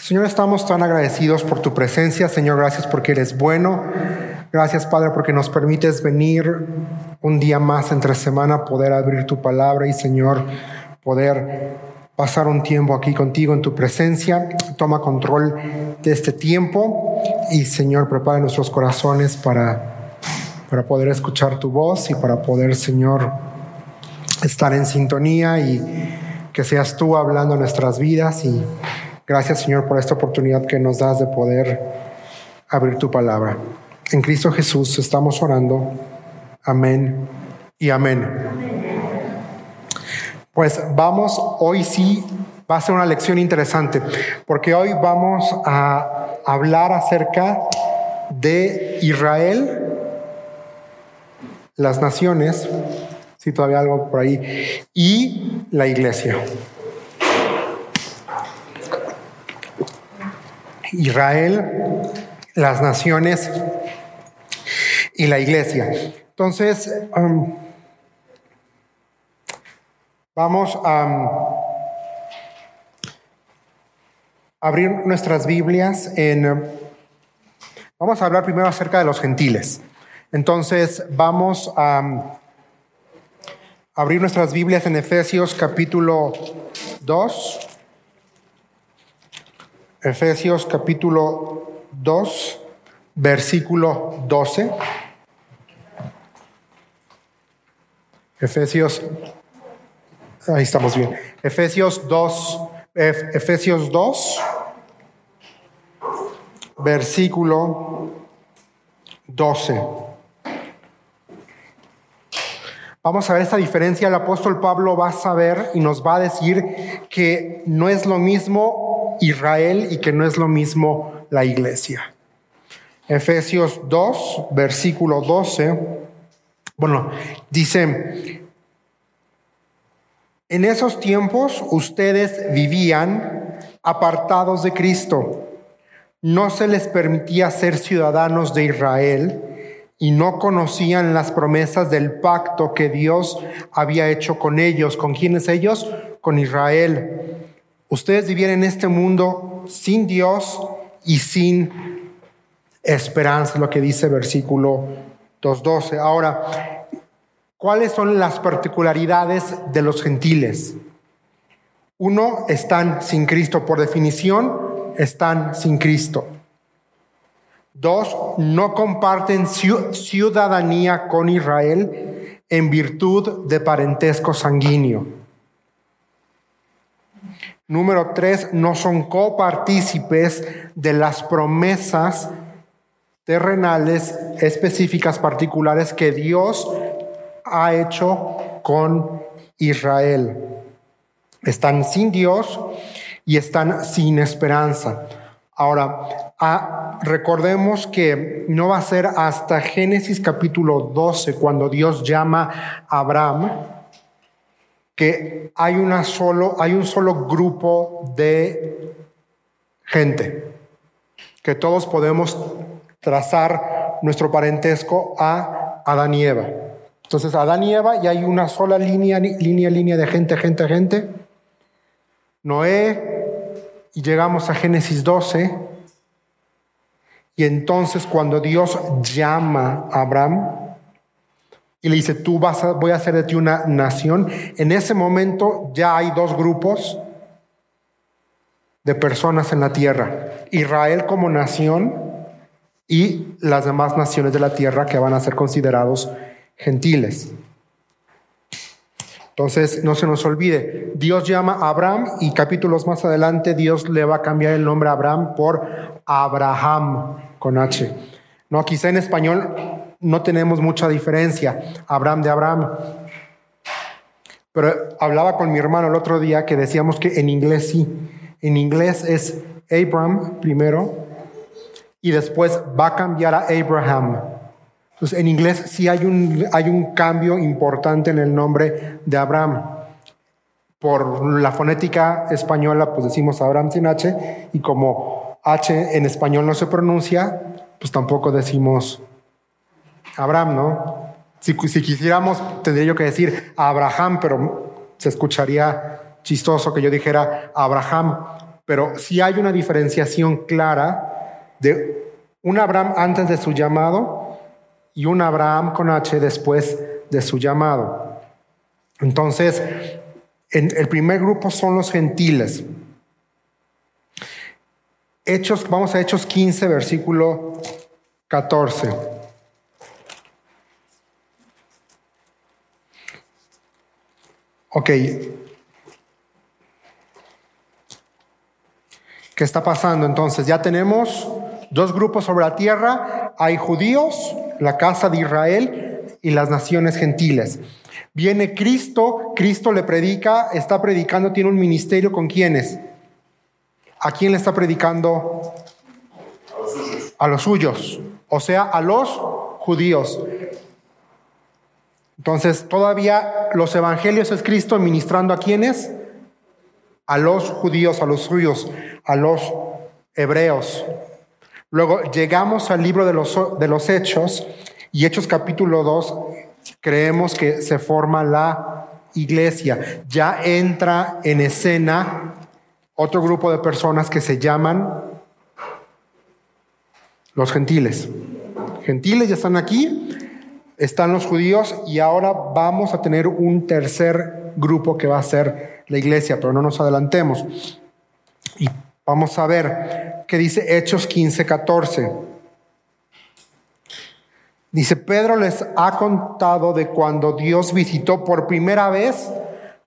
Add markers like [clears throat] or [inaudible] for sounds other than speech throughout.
Señor, estamos tan agradecidos por tu presencia. Señor, gracias porque eres bueno. Gracias, Padre, porque nos permites venir un día más entre semana, poder abrir tu palabra y, Señor, poder pasar un tiempo aquí contigo en tu presencia. Toma control de este tiempo y, Señor, prepara nuestros corazones para, para poder escuchar tu voz y para poder, Señor, estar en sintonía y que seas tú hablando nuestras vidas y Gracias Señor por esta oportunidad que nos das de poder abrir tu palabra. En Cristo Jesús estamos orando. Amén y amén. Pues vamos, hoy sí va a ser una lección interesante, porque hoy vamos a hablar acerca de Israel, las naciones, si todavía algo por ahí, y la iglesia. Israel, las naciones y la iglesia. Entonces, um, vamos a um, abrir nuestras Biblias en... Vamos a hablar primero acerca de los gentiles. Entonces, vamos a um, abrir nuestras Biblias en Efesios capítulo 2. Efesios capítulo 2, versículo 12. Efesios, ahí estamos bien. Efesios 2, Efesios 2, versículo 12. Vamos a ver esta diferencia. El apóstol Pablo va a saber y nos va a decir que no es lo mismo Israel y que no es lo mismo la iglesia. Efesios 2, versículo 12, bueno, dice, en esos tiempos ustedes vivían apartados de Cristo. No se les permitía ser ciudadanos de Israel y no conocían las promesas del pacto que Dios había hecho con ellos. ¿Con quiénes ellos? Con Israel Ustedes vivían en este mundo sin Dios y sin esperanza, lo que dice versículo 2.12. Ahora, ¿cuáles son las particularidades de los gentiles? Uno, están sin Cristo. Por definición, están sin Cristo. Dos, no comparten ciudadanía con Israel en virtud de parentesco sanguíneo. Número tres, no son copartícipes de las promesas terrenales específicas particulares que Dios ha hecho con Israel. Están sin Dios y están sin esperanza. Ahora, ah, recordemos que no va a ser hasta Génesis capítulo 12 cuando Dios llama a Abraham que hay, una solo, hay un solo grupo de gente, que todos podemos trazar nuestro parentesco a Adán y Eva. Entonces, Adán y Eva, y hay una sola línea, línea, línea de gente, gente, gente. Noé, y llegamos a Génesis 12. Y entonces, cuando Dios llama a Abraham, y le dice, tú vas a, voy a hacer de ti una nación. En ese momento ya hay dos grupos de personas en la tierra. Israel como nación y las demás naciones de la tierra que van a ser considerados gentiles. Entonces, no se nos olvide, Dios llama a Abraham y capítulos más adelante Dios le va a cambiar el nombre a Abraham por Abraham con H. No, quizá en español no tenemos mucha diferencia, Abraham de Abraham. Pero hablaba con mi hermano el otro día que decíamos que en inglés sí. En inglés es Abraham primero y después va a cambiar a Abraham. Entonces en inglés sí hay un, hay un cambio importante en el nombre de Abraham. Por la fonética española, pues decimos Abraham sin H, y como H en español no se pronuncia, pues tampoco decimos Abraham, ¿no? Si, quisiéramos, tendría yo que decir Abraham, pero se escucharía chistoso que yo dijera Abraham. pero sí hay una diferenciación clara de un Abraham antes de su llamado y un Abraham con H después de su llamado. Entonces, en el primer grupo son los gentiles. Hechos, vamos a Hechos 15, versículo 14. Ok, ¿Qué está pasando entonces? Ya tenemos dos grupos sobre la tierra. Hay judíos, la casa de Israel y las naciones gentiles. Viene Cristo, Cristo le predica, está predicando, tiene un ministerio con quiénes. ¿A quién le está predicando? A los suyos. A los suyos, o sea, a los judíos. Entonces, todavía los evangelios es Cristo ministrando a quiénes? a los judíos, a los suyos, a los hebreos. Luego llegamos al libro de los, de los Hechos y Hechos capítulo 2 creemos que se forma la iglesia. Ya entra en escena otro grupo de personas que se llaman los gentiles. Gentiles ya están aquí, están los judíos y ahora vamos a tener un tercer grupo que va a ser la iglesia, pero no nos adelantemos. Y vamos a ver qué dice Hechos 15, 14. Dice, Pedro les ha contado de cuando Dios visitó por primera vez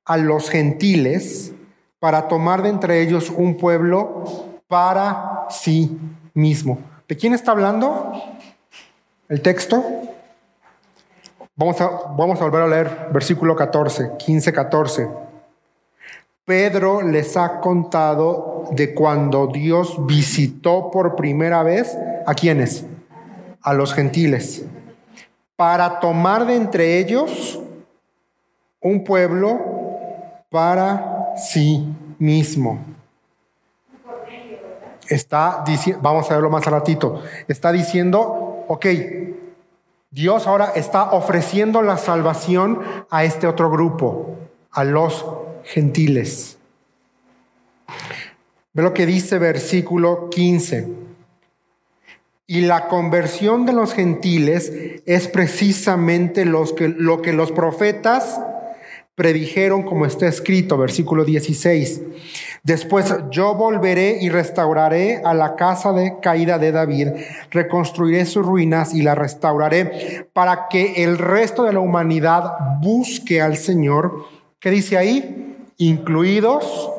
a los gentiles para tomar de entre ellos un pueblo para sí mismo. ¿De quién está hablando el texto? Vamos a, vamos a volver a leer versículo 14, 15, 14. Pedro les ha contado de cuando Dios visitó por primera vez a quienes, a los gentiles, para tomar de entre ellos un pueblo para sí mismo. Está diciendo, vamos a verlo más a ratito, está diciendo, ok, Dios ahora está ofreciendo la salvación a este otro grupo, a los gentiles. Ve lo que dice versículo 15. Y la conversión de los gentiles es precisamente lo que los profetas predijeron como está escrito, versículo 16. Después yo volveré y restauraré a la casa de caída de David, reconstruiré sus ruinas y la restauraré para que el resto de la humanidad busque al Señor. ¿Qué dice ahí? incluidos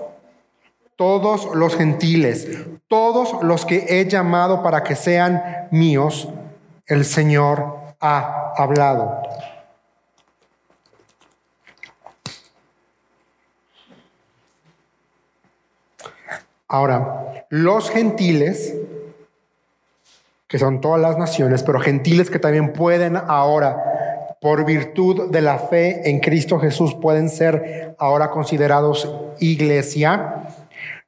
todos los gentiles, todos los que he llamado para que sean míos, el Señor ha hablado. Ahora, los gentiles, que son todas las naciones, pero gentiles que también pueden ahora por virtud de la fe en Cristo Jesús pueden ser ahora considerados iglesia,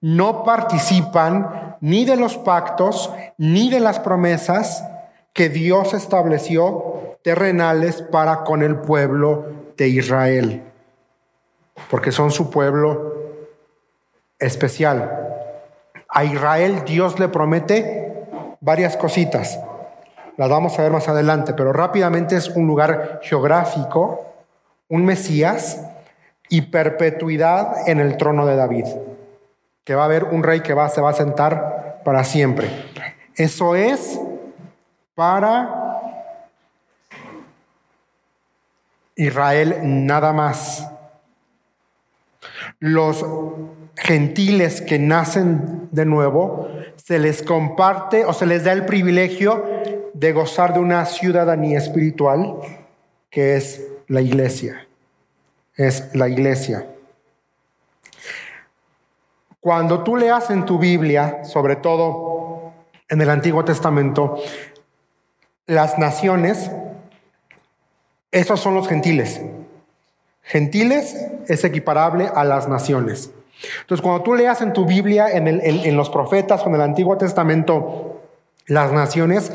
no participan ni de los pactos ni de las promesas que Dios estableció terrenales para con el pueblo de Israel, porque son su pueblo especial. A Israel Dios le promete varias cositas las vamos a ver más adelante, pero rápidamente es un lugar geográfico, un Mesías y perpetuidad en el trono de David, que va a haber un rey que se va a sentar para siempre. Eso es para Israel nada más. Los gentiles que nacen de nuevo, se les comparte o se les da el privilegio de gozar de una ciudadanía espiritual que es la iglesia. Es la iglesia. Cuando tú leas en tu Biblia, sobre todo en el Antiguo Testamento, las naciones, esos son los gentiles. Gentiles es equiparable a las naciones. Entonces, cuando tú leas en tu Biblia, en, en los profetas o en el Antiguo Testamento, las naciones,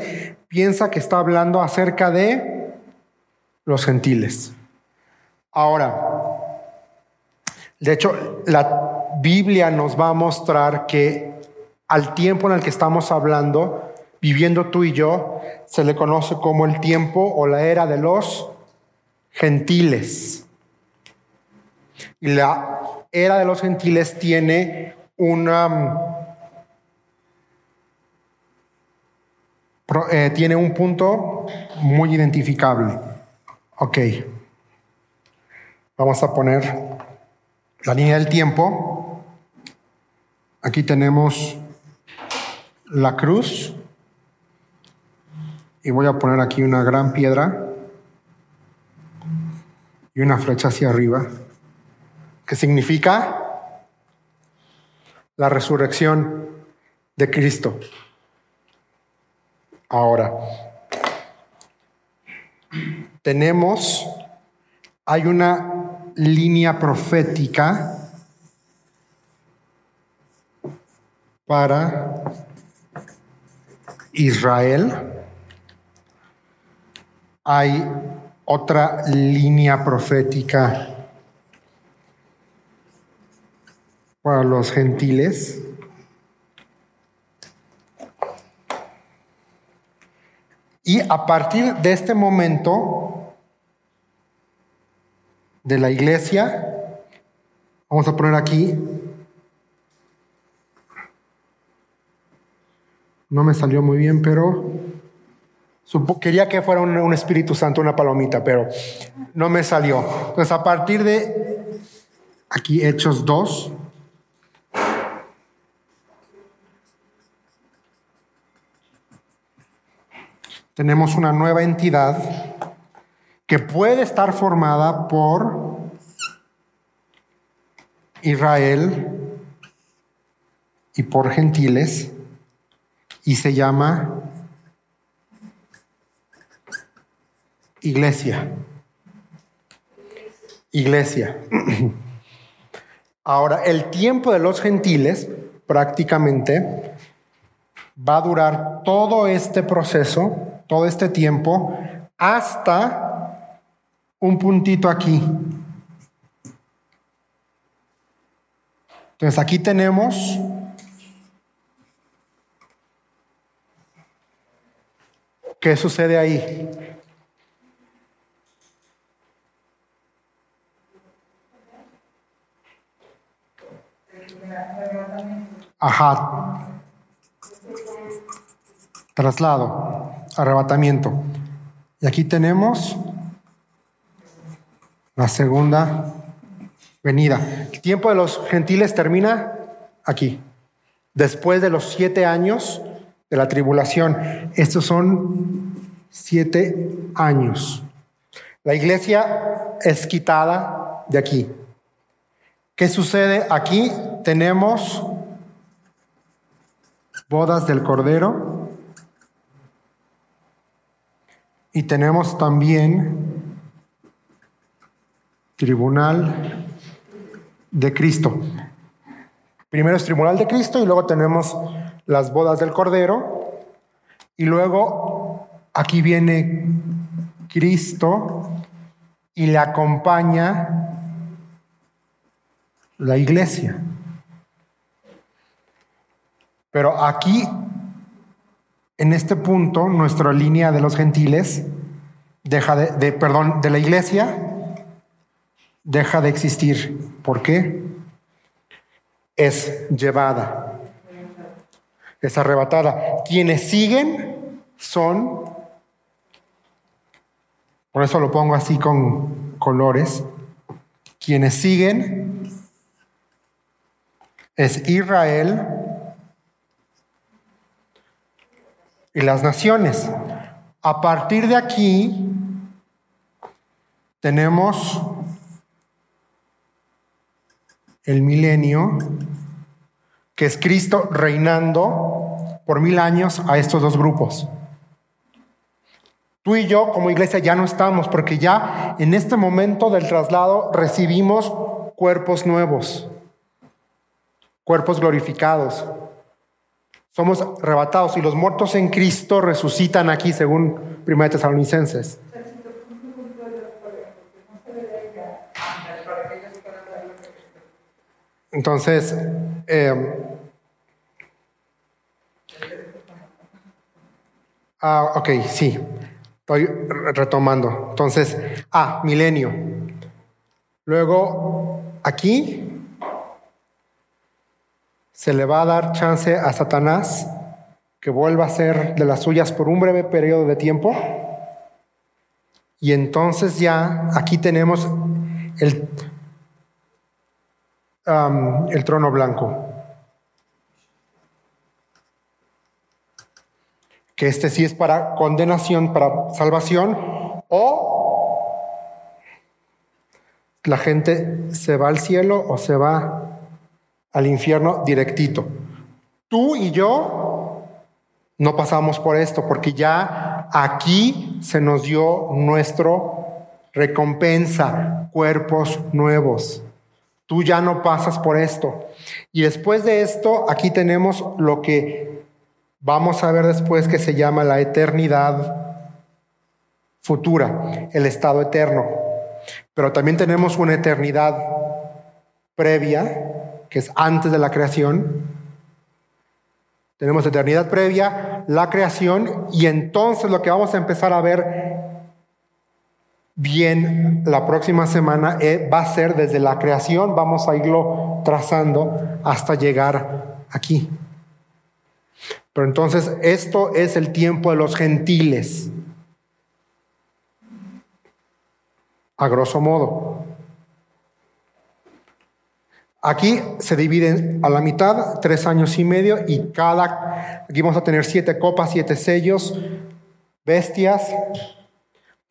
piensa que está hablando acerca de los gentiles. Ahora, de hecho, la Biblia nos va a mostrar que al tiempo en el que estamos hablando, viviendo tú y yo, se le conoce como el tiempo o la era de los gentiles. Y la era de los gentiles tiene una... Eh, tiene un punto muy identificable. Ok. Vamos a poner la línea del tiempo. Aquí tenemos la cruz. Y voy a poner aquí una gran piedra y una flecha hacia arriba, significa la resurrección de Cristo. Ahora, tenemos, hay una línea profética para Israel. Hay otra línea profética para los gentiles. Y a partir de este momento de la iglesia, vamos a poner aquí, no me salió muy bien, pero quería que fuera un, Espíritu Santo, una palomita, pero no me salió. Entonces a partir de aquí Hechos 2, tenemos una nueva entidad que puede estar formada por Israel y por gentiles y se llama iglesia. Iglesia. [clears throat] Ahora, el tiempo de los gentiles prácticamente va a durar todo este proceso todo este tiempo hasta un puntito aquí. Entonces aquí tenemos ¿Qué sucede ahí? Ajá. Traslado arrebatamiento. Y aquí tenemos la segunda venida. El tiempo de los gentiles termina aquí, después de los siete años de la tribulación. Estos son siete años. La iglesia es quitada de aquí. ¿Qué sucede? Aquí tenemos bodas del Cordero Y tenemos también tribunal de Cristo. Primero es tribunal de Cristo y luego tenemos las bodas del Cordero. Y luego aquí viene Cristo y le acompaña la iglesia. Pero aquí en este punto, nuestra línea de los gentiles deja de, perdón, de la iglesia deja de existir. ¿Por qué? Es llevada, es arrebatada. Quienes siguen son, por eso lo pongo así con colores, quienes siguen es Israel, y las naciones. A partir de aquí tenemos el milenio, que es Cristo reinando por mil años a estos dos grupos. Tú y yo como iglesia ya no estamos porque ya en este momento del traslado recibimos cuerpos nuevos, cuerpos glorificados. Somos arrebatados y los muertos en Cristo resucitan aquí, según 1 Tesalonicenses. Entonces, eh, ah, ok, sí, estoy retomando. Entonces, ah, milenio. Luego, aquí se le va a dar chance a Satanás que vuelva a ser de las suyas por un breve periodo de tiempo. Y entonces ya aquí tenemos el, el trono blanco. Que este sí es para condenación, para salvación, o la gente se va al cielo o se va al infierno directito. Tú y yo no pasamos por esto porque ya aquí se nos dio nuestro recompensa, cuerpos nuevos. Tú ya no pasas por esto. Y después de esto, aquí tenemos lo que vamos a ver después que se llama la eternidad futura, el estado eterno. Pero también tenemos una eternidad previa, que es antes de la creación. Tenemos eternidad previa, la creación, y entonces lo que vamos a empezar a ver bien la próxima semana eh, va a ser desde la creación, vamos a irlo trazando hasta llegar aquí. Pero entonces esto es el tiempo de los gentiles, a grosso modo. Aquí se dividen a la mitad, tres años y medio, y cada, aquí vamos a tener siete copas, siete sellos, bestias,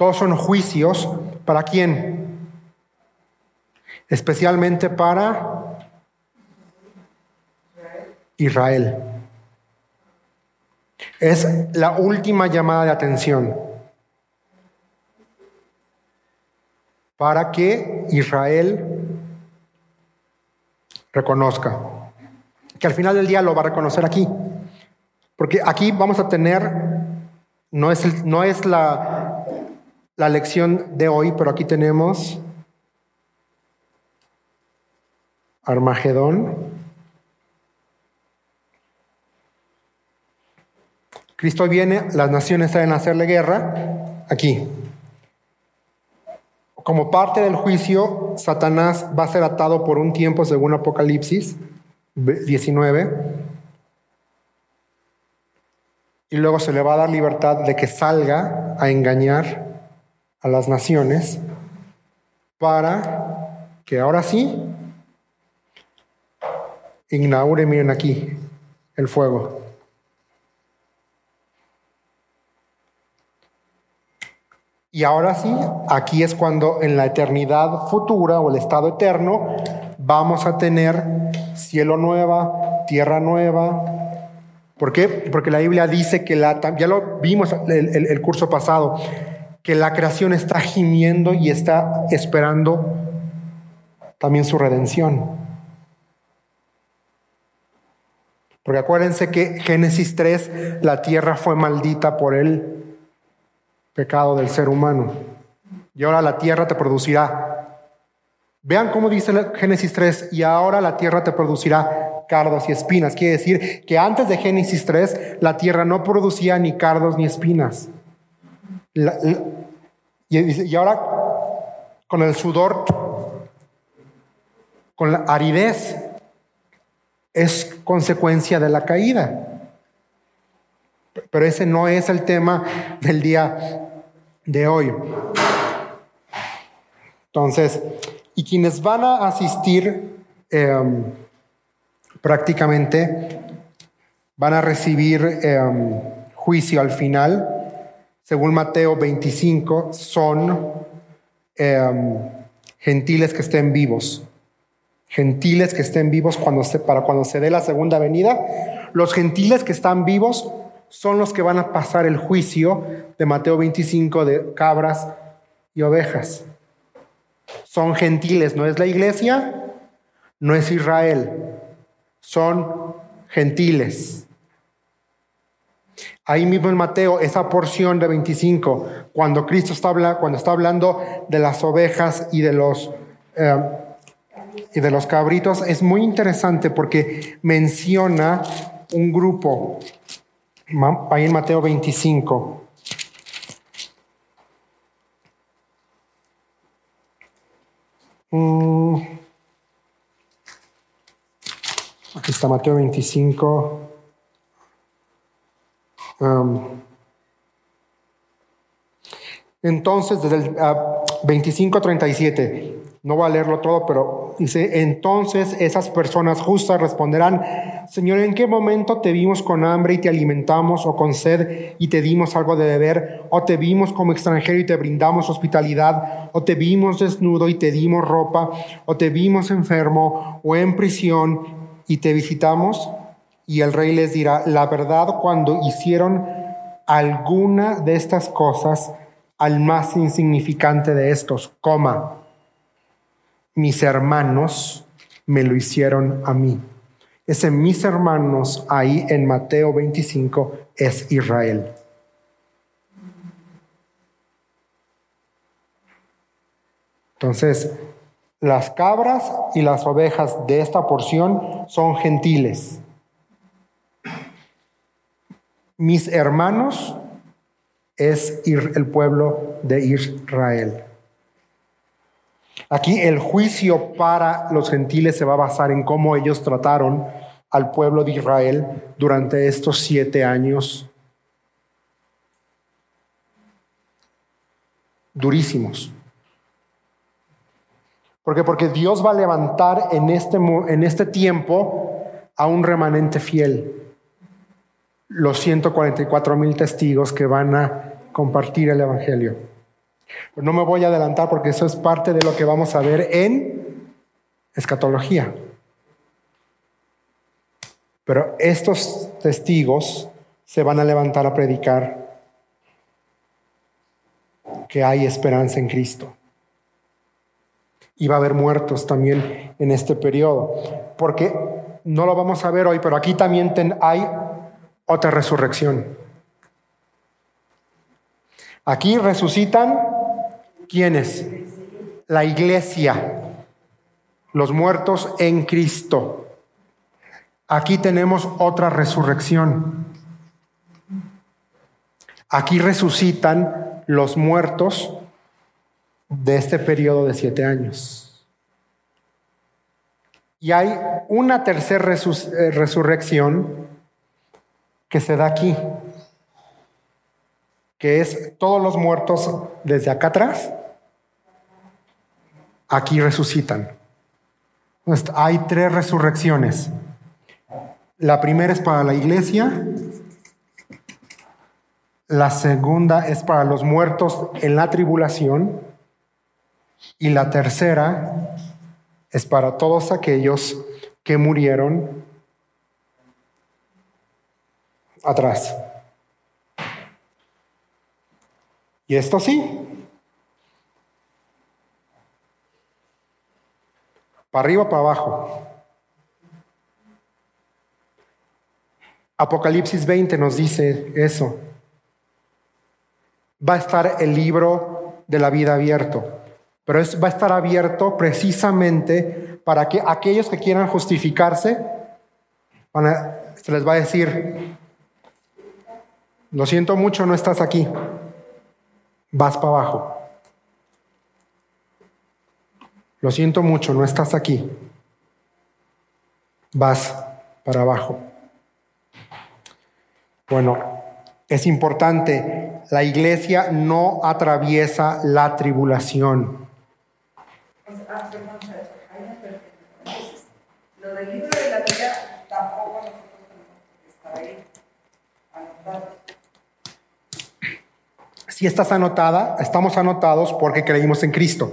todos son juicios. ¿Para quién? Especialmente para Israel. Es la última llamada de atención para que Israel reconozca. Que al final del día lo va a reconocer aquí. Porque aquí vamos a tener, no es, no es la, la lección de hoy, pero aquí tenemos Armagedón. Cristo viene, las naciones deben hacerle guerra aquí. Como parte del juicio, Satanás va a ser atado por un tiempo según Apocalipsis 19. Y luego se le va a dar libertad de que salga a engañar a las naciones para que ahora sí inaugure, miren aquí, el fuego. Y ahora sí, aquí es cuando en la eternidad futura o el estado eterno vamos a tener cielo nueva, tierra nueva. ¿Por qué? Porque la Biblia dice que la, ya lo vimos el, el curso pasado, que la creación está gimiendo y está esperando también su redención. Porque acuérdense que Génesis 3, la tierra fue maldita por el pecado del ser humano. Y ahora la tierra te producirá. Vean cómo dice Génesis 3, y ahora la tierra te producirá cardos y espinas. Quiere decir que antes de Génesis 3, la tierra no producía ni cardos ni espinas y, ahora con el sudor, con la aridez, es consecuencia de la caída. Pero ese no es el tema del día de hoy. Entonces, y quienes van a asistir em, prácticamente van a recibir em, juicio al final según Mateo 25, son em, gentiles que estén vivos. Gentiles que estén vivos cuando se, para cuando se dé la segunda venida. Los gentiles que están vivos son los que van a pasar el juicio de Mateo 25 de cabras y ovejas. Son gentiles, no es la iglesia, no es Israel, son gentiles. Ahí mismo en Mateo, esa porción de 25, cuando Cristo está, hablando, cuando está hablando de las ovejas y de los, eh, y de los cabritos es muy interesante porque menciona un grupo, ahí en Mateo 25. Mm. Aquí está Mateo 25. entonces, desde el 25 a 37, no voy a leerlo todo, pero dice, entonces esas personas justas responderán, Señor, ¿en qué momento te vimos con hambre y te alimentamos o con sed y te dimos algo de beber? ¿O te vimos como extranjero y te brindamos hospitalidad? ¿O te vimos desnudo y te dimos ropa? ¿O te vimos enfermo o en prisión y te visitamos? Y el rey les dirá, la verdad, cuando hicieron alguna de estas cosas al más insignificante de estos, coma mis hermanos me lo hicieron a mí. Ese mis hermanos ahí en Mateo 25 es Israel. Entonces, las cabras y las ovejas de esta porción son gentiles. Mis hermanos es el pueblo de Israel. Aquí el juicio para los gentiles se va a basar en cómo ellos trataron al pueblo de Israel durante estos siete años durísimos. Porque Porque Dios va a levantar en este, en este tiempo a un remanente fiel. Los 144 mil testigos que van a compartir el Evangelio. No me voy a adelantar porque eso es parte de lo que vamos a ver en escatología. Pero estos testigos se van a levantar a predicar que hay esperanza en Cristo. Y va a haber muertos también en este periodo. Porque no lo vamos a ver hoy, pero aquí también hay otra resurrección. Aquí resucitan ¿Quiénes? La iglesia, los muertos en Cristo. Aquí tenemos otra resurrección. Aquí resucitan los muertos de este periodo de siete años. Y hay una tercera eh, resurrección que se da aquí, que es todos los muertos desde acá atrás aquí resucitan. Hay tres resurrecciones. La primera es para la iglesia, la segunda es para los muertos en la tribulación y la tercera es para todos aquellos que murieron atrás. Y esto sí, Para arriba, para abajo. Apocalipsis 20 nos dice eso. Va a estar el libro de la vida abierto, pero va a estar abierto precisamente para que aquellos que quieran justificarse, se les va a decir, lo siento mucho, no estás aquí, vas para abajo. Lo siento mucho, no estás aquí. Vas para abajo. Bueno, es importante, la iglesia no atraviesa la tribulación. Si estás anotada, estamos anotados porque creímos en Cristo.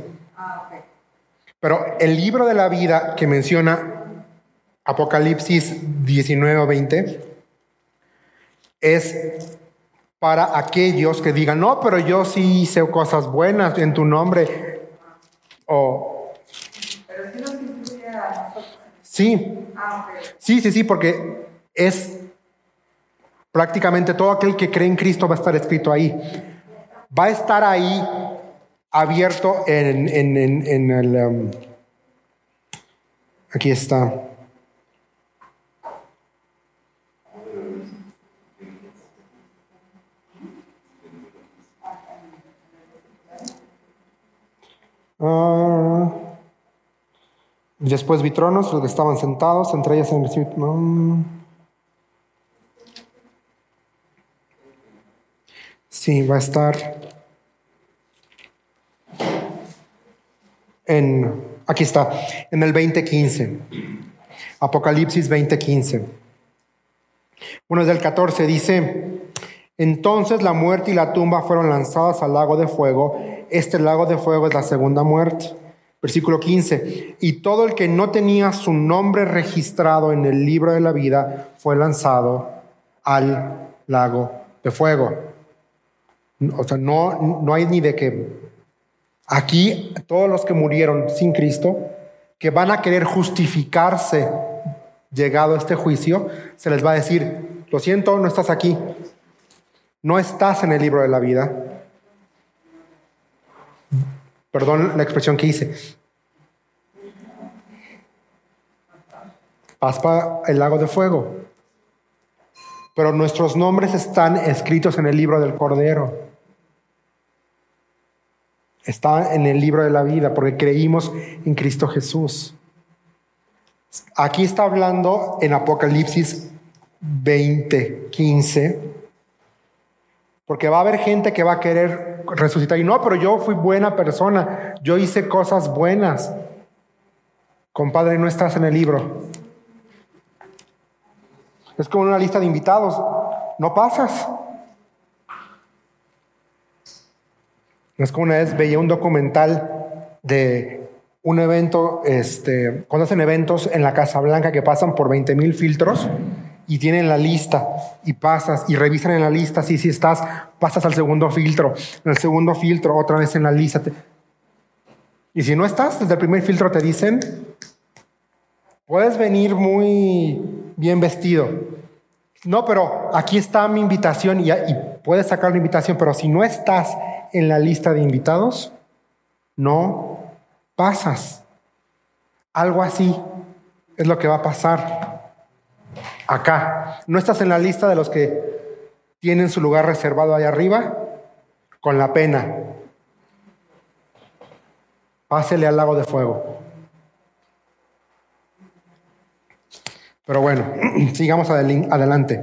Pero el libro de la vida que menciona Apocalipsis 19 o 20 es para aquellos que digan, no, pero yo sí hice cosas buenas en tu nombre. O, pero si nos incluye a nosotros. Sí. Ah, sí, sí, sí, porque es prácticamente todo aquel que cree en Cristo va a estar escrito ahí. Va a estar ahí abierto en, el, um, Aquí está. Ah, después vi tronos, los que estaban sentados, entre ellas en el Sí, va a estar en, aquí está, en el 2015. Apocalipsis 2015. Bueno, desde el 14 dice, entonces la muerte y la tumba fueron lanzadas al lago de fuego. Este lago de fuego es la segunda muerte. Versículo 15. Y todo el que no tenía su nombre registrado en el libro de la vida fue lanzado al lago de fuego. O sea, no, no hay ni de que aquí todos los que murieron sin Cristo, que van a querer justificarse llegado este juicio, se les va a decir, lo siento, no estás aquí, no estás en el libro de la vida. Perdón la expresión que hice. Paspa el lago de fuego. Pero nuestros nombres están escritos en el libro del Cordero está en el libro de la vida porque creímos en Cristo Jesús. Aquí está hablando en Apocalipsis 20, 15, porque va a haber gente que va a querer resucitar y no, pero yo fui buena persona, yo hice cosas buenas. Compadre, no estás en el libro. Es como una lista de invitados, no pasas. Es como una vez veía un documental de un evento, este, cuando hacen eventos en la Casa Blanca que pasan por 20 mil filtros y tienen la lista y pasas y revisan en la lista, si si estás, pasas al segundo filtro, en el segundo filtro otra vez en la lista. Y si no estás, desde el primer filtro te dicen, puedes venir muy bien vestido. No, pero aquí está mi invitación y puedes sacar la invitación, pero si no estás en la lista de invitados, no pasas. Algo así es lo que va a pasar acá. No estás en la lista de los que tienen su lugar reservado ahí arriba con la pena. Pásele al lago de fuego. Pero bueno, [clears throat] sigamos adelante.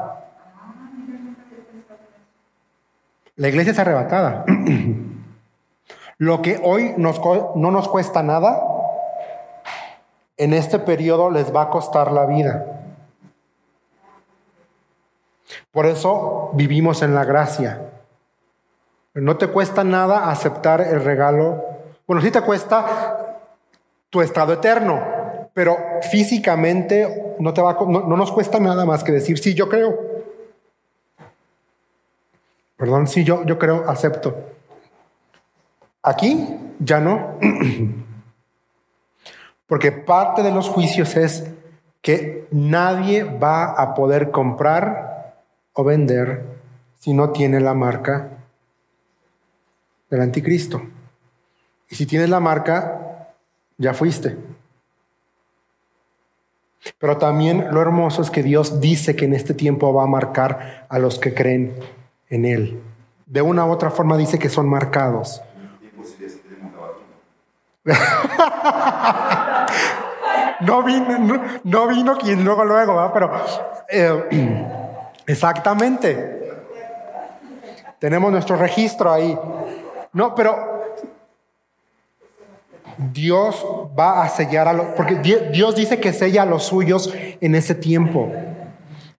La iglesia es arrebatada. [clears throat] Lo que hoy nos, no nos cuesta nada, en este periodo les va a costar la vida. Por eso vivimos en la gracia. No te cuesta nada aceptar el regalo. Bueno, sí te cuesta tu estado eterno, pero físicamente no, te va, no, nos cuesta nada más que decir, sí, yo creo. Perdón, sí, yo, yo creo, acepto. Aquí ya no. [clears throat] Porque parte de los juicios es que nadie va a poder comprar o vender si no tiene la marca del anticristo. Y si tienes la marca, ya fuiste. Pero también lo hermoso es que Dios dice que en este tiempo va a marcar a los que creen en Él. De una u otra forma dice que son marcados. [laughs] no, vino, no, vino quien luego, luego, pero eh, [clears throat] Exactamente. Tenemos nuestro registro ahí. No, pero Dios va a sellar a los, porque Dios dice que sella a los suyos en ese tiempo.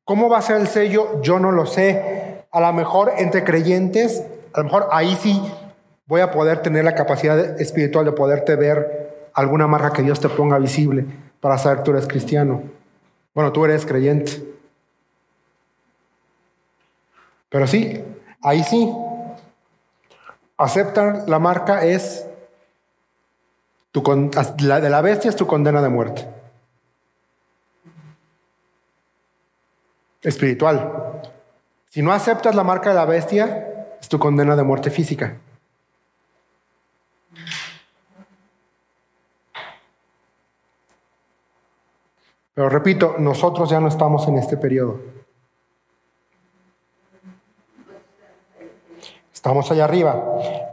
¿Cómo va a ser el sello? Yo no lo sé. A lo mejor entre creyentes, a lo mejor ahí sí voy a poder tener la capacidad espiritual de poderte ver alguna marca que Dios te ponga visible para saber que tú eres cristiano. Bueno, tú eres creyente. Pero sí, ahí sí. Aceptar la marca es tu, la de la bestia es tu condena de muerte. Espiritual. Si no aceptas la marca de la bestia, es tu condena de muerte física. Pero repito, nosotros ya no estamos en este periodo. Estamos allá arriba.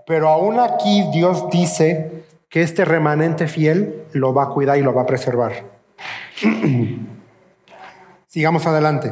Pero aún aquí Dios dice que este remanente fiel lo va a cuidar y lo va a preservar. [clears throat] Sigamos adelante.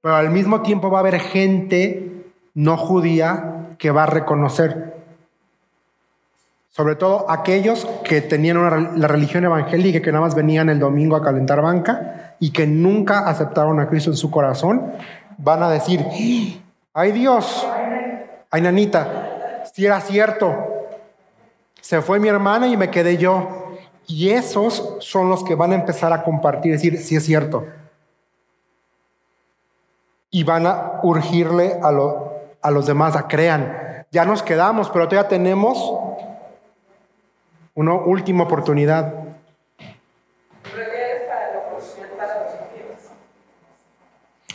Pero al mismo tiempo va a haber gente no judía que va a reconocer, sobre todo aquellos que tenían la religión evangélica, que nada más venían el domingo a calentar banca y que nunca aceptaron a Cristo en su corazón, van a decir, ay Dios, ay nanita, si era cierto, se fue mi hermana y me quedé yo. Y esos son los que van a empezar a compartir, decir, si es cierto. Y van a urgirle a, a los demás a crean. Ya nos quedamos, pero todavía tenemos una última oportunidad.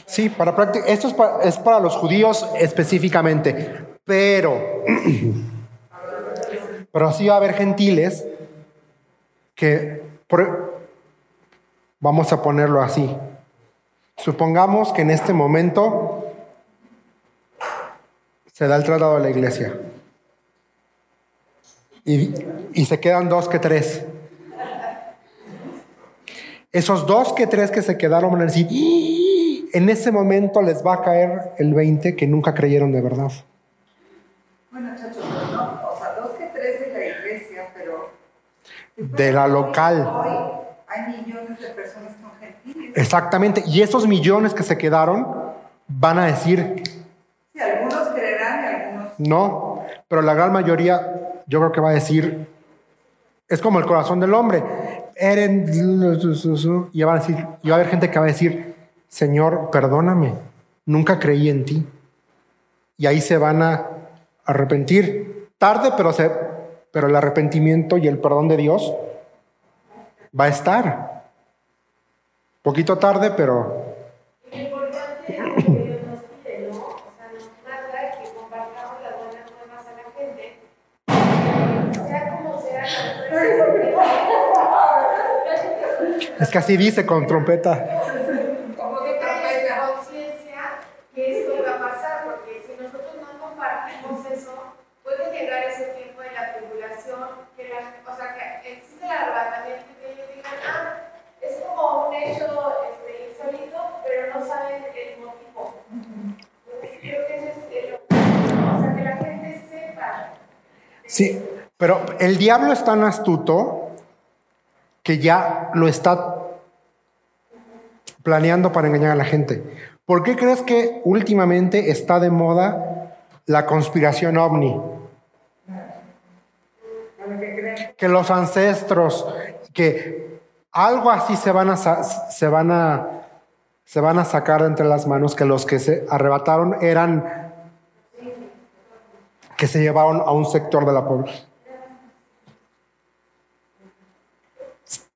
Sí, para esto es es para los judíos específicamente, pero [clears throat] Pero sí va a haber gentiles que, vamos a ponerlo así, supongamos que en este momento se da el traslado a la iglesia y, se quedan dos que tres. Esos dos que tres que se quedaron van a decir, en ese momento les va a caer el 20 que nunca creyeron de verdad. de la local. Hay millones de personas con gentiles. Exactamente, y esos millones que se quedaron van a decir... Sí, algunos creerán y algunos... No, pero la gran mayoría yo creo que va a decir, es como el corazón del hombre. Eren, y va a decir, y va a haber gente que va a decir, Señor, perdóname, nunca creí en ti. Y ahí se van a arrepentir. Tarde, pero se, pero el arrepentimiento y el perdón de Dios va a estar. Poquito tarde, pero... Es que así dice con trompeta. Sí, pero el diablo es tan astuto que ya lo está planeando para engañar a la gente. ¿Por qué crees que últimamente está de moda la conspiración ovni? Que los ancestros, que algo así se van a, se van a, se van a sacar entre las manos, que los que se arrebataron eran que se llevaron a un sector de la población.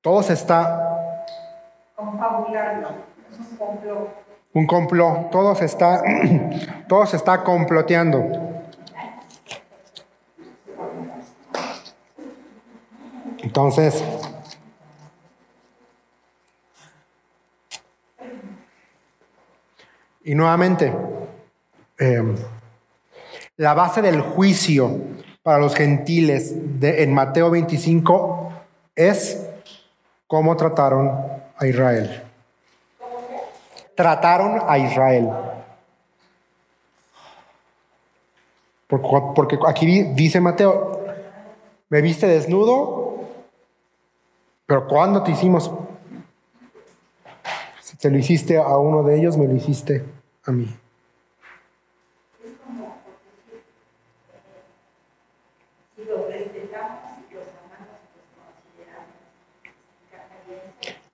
Todo se está... Confabulando, es un complot. Un complot, todo se está, [clears throat] todo se está comploteando. Entonces, y nuevamente, eh, la base del juicio para los gentiles de, en Mateo 25 es cómo trataron a Israel. Trataron a Israel. Porque, porque aquí dice Mateo, me viste desnudo, pero ¿cuándo te hicimos? Si te lo hiciste a uno de ellos, me lo hiciste a mí.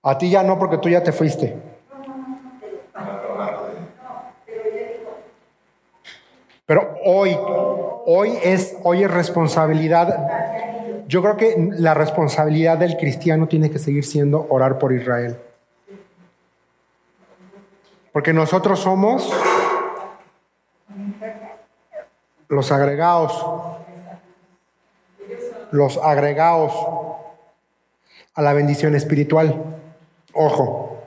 A ti ya no, porque tú ya te fuiste. Pero hoy, hoy es, hoy es responsabilidad. Yo creo que la responsabilidad del cristiano tiene que seguir siendo orar por Israel. Porque nosotros somos los agregados, los agregados a la bendición espiritual. Ojo,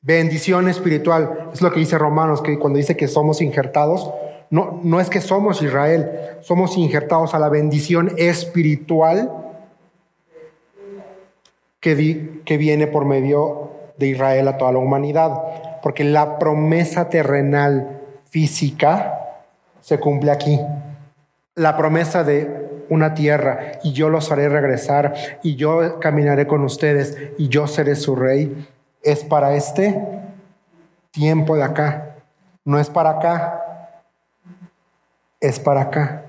bendición espiritual. Es lo que dice Romanos, que cuando dice que somos injertados, no, no es que somos Israel, somos injertados a la bendición espiritual que, que viene por medio de Israel a toda la humanidad. Porque la promesa terrenal física se cumple aquí. La promesa de una tierra y yo los haré regresar y yo caminaré con ustedes y yo seré su rey es para este tiempo de acá. No es para acá, es para acá.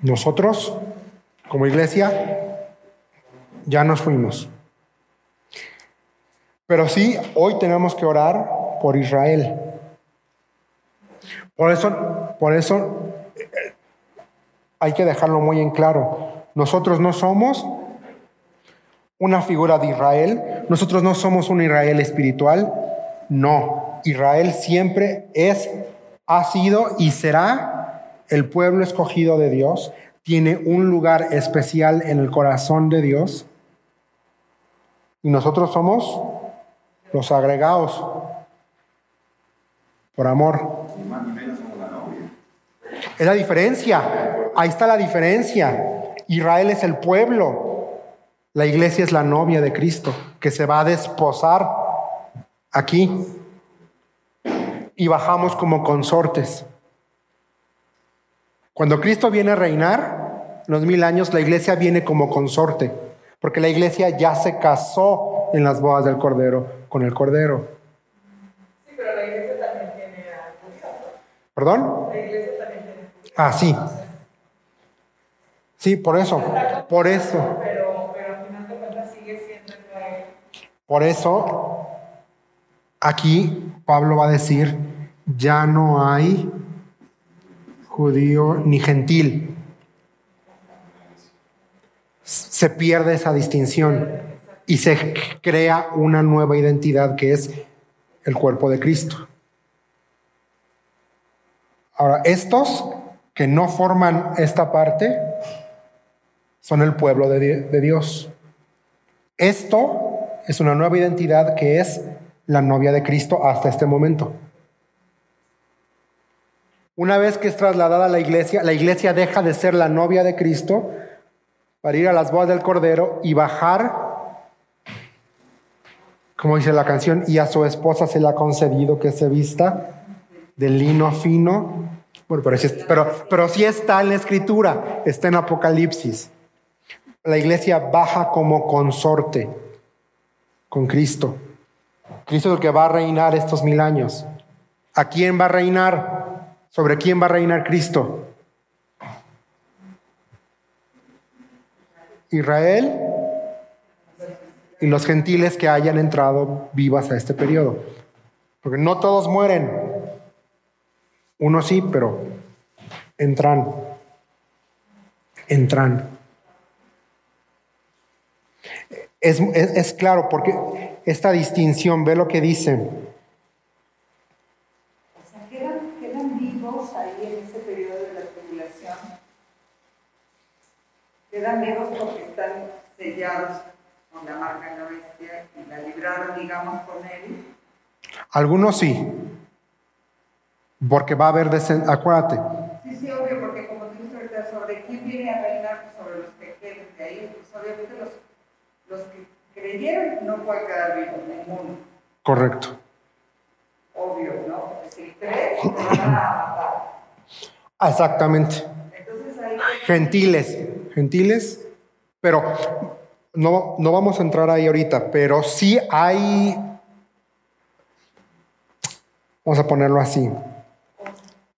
Nosotros, como iglesia, ya nos fuimos. Pero sí, hoy tenemos que orar por Israel. Por eso, por eso eh, hay que dejarlo muy en claro. Nosotros no somos una figura de Israel, nosotros no somos un Israel espiritual, no, Israel siempre es, ha sido y será el pueblo escogido de Dios, tiene un lugar especial en el corazón de Dios. Y nosotros somos los agregados por amor. Es la diferencia. Ahí está la diferencia. Israel es el pueblo. La iglesia es la novia de Cristo que se va a desposar aquí y bajamos como consortes. Cuando Cristo viene a reinar, los mil años, la iglesia viene como consorte, porque la iglesia ya se casó en las bodas del Cordero con el Cordero. Sí, pero la iglesia también tiene a ¿Perdón? La iglesia también Ah, sí. Sí, por eso. Por eso. Pero, pero al final de cuentas sigue siendo. Por eso Aquí Pablo va a decir, ya no hay judío ni gentil. Se pierde esa distinción y se crea una nueva identidad que es el cuerpo de Cristo. Ahora, estos que no forman esta parte son el pueblo de, Dios. Esto es una nueva identidad que es la novia de Cristo hasta este momento. Una vez que es trasladada a la iglesia, la iglesia deja de ser la novia de Cristo para ir a las bodas del Cordero y bajar, como dice la canción, y a su esposa se le ha concedido que se vista de lino fino. Bueno, pero, pero, pero sí está en la escritura, está en Apocalipsis. La iglesia baja como consorte con Cristo. Cristo es el que va a reinar estos mil años. ¿A quién va a reinar? ¿Sobre quién va a reinar Cristo? Israel y los gentiles que hayan entrado vivas a este periodo. Porque no todos mueren. Uno sí, pero entran. Entran. Es, es, es claro, porque esta distinción. Ve lo que dice. O sea, quedan, quedan vivos ahí en ese periodo de la tribulación. Quedan vivos porque están sellados con la marca de la bestia y la libraron, digamos, con él. Algunos sí. Porque va a haber descendencia, acuérdate, Sí, sí, obvio, porque como tú dices ahorita, sobre quién viene a reinar, pues sobre los que queden de ahí, pues obviamente los, los que creyeron no pueden quedar vivos, ninguno. correcto. Obvio, ¿no? Porque si crees, te van a matar. Exactamente. Entonces ahí Gentiles, gentiles, pero no, no vamos a entrar ahí ahorita, pero sí hay, vamos a ponerlo así,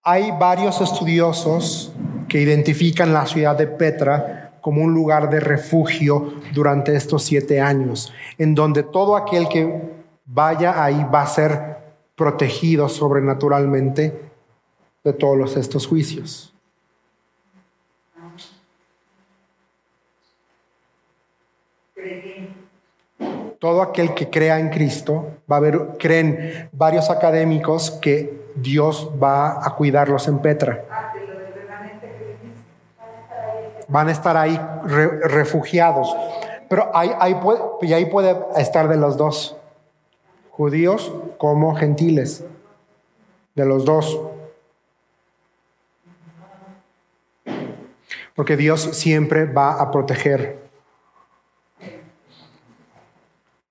hay varios estudiosos que identifican la ciudad de Petra como un lugar de refugio durante estos siete años, en donde todo aquel que vaya ahí va a ser protegido sobrenaturalmente de todos estos juicios. Todo aquel que crea en Cristo, va a haber, creen varios académicos que Dios va a cuidarlos en Petra. Van a estar ahí re- refugiados. Pero ahí, ahí puede, y ahí puede estar de los dos, judíos como gentiles, de los dos. Porque Dios siempre va a proteger.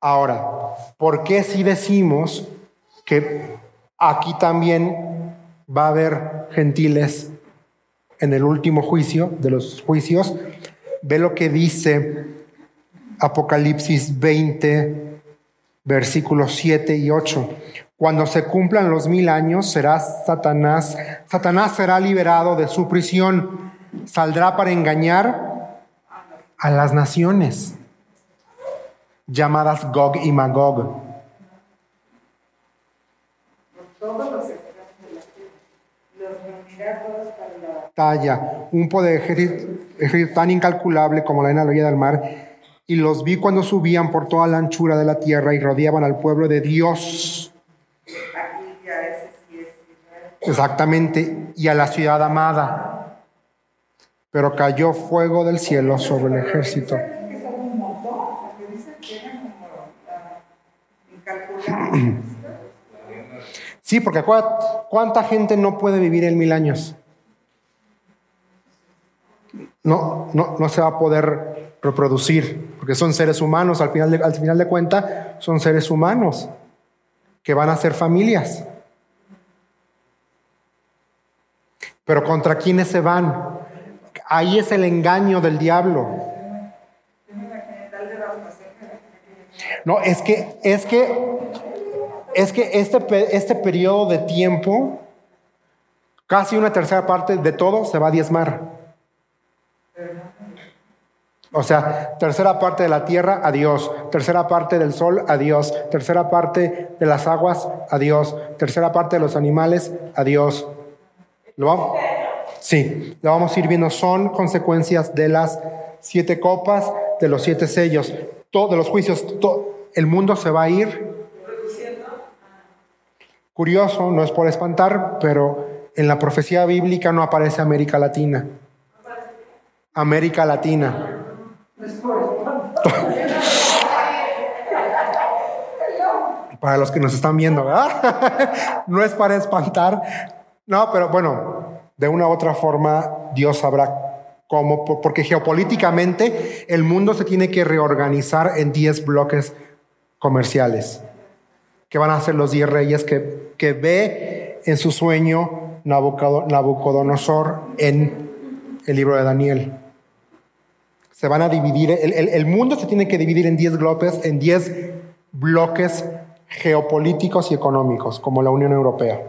Ahora, ¿por qué si decimos que aquí también va a haber gentiles en el último juicio de los juicios? Ve lo que dice Apocalipsis 20, versículos 7 y 8. Cuando se cumplan los mil años, será Satanás, Satanás será liberado de su prisión, saldrá para engañar a las naciones, llamadas Gog y Magog. Todos los de la tierra. Los reunirá todos para la talla, un poder ejército, tan incalculable como la orilla del mar, y los vi cuando subían por toda la anchura de la tierra y rodeaban al pueblo de Dios, aquí ya ese sí es Israel. exactamente, y a la ciudad amada. Pero cayó fuego del cielo sobre el ejército. [clears throat] Sí, porque ¿cuánta gente no puede vivir en mil años? No, no, no se va a poder reproducir, porque son seres humanos, al final de, al final de cuentas, son seres humanos que van a ser familias. Pero ¿contra quiénes se van? Ahí es el engaño del diablo. No, es que, es que, es que este, este periodo de tiempo, casi una tercera parte de todo se va a diezmar. O sea, tercera parte de la tierra, adiós. Tercera parte del sol, adiós. Tercera parte de las aguas, adiós. Tercera parte de los animales, adiós. ¿Lo vamos? Sí, lo vamos a ir viendo. Son consecuencias de las siete copas, de los siete sellos, de los juicios. to- el mundo se va a ir. Curioso, no es por espantar, pero en la profecía bíblica no aparece América Latina. América Latina. [laughs] Para los que nos están viendo, [laughs] no es para espantar. No, pero bueno, de una u otra forma Dios sabrá cómo, po- porque geopolíticamente el mundo se tiene que reorganizar en 10 bloques comerciales, que van a ser los 10 reyes que, que ve en su sueño Nabucodo- Nabucodonosor en el libro de Daniel. Se van a dividir, el, el- mundo se tiene que dividir en 10 bloques, en 10 bloques geopolíticos y económicos, como la Unión Europea.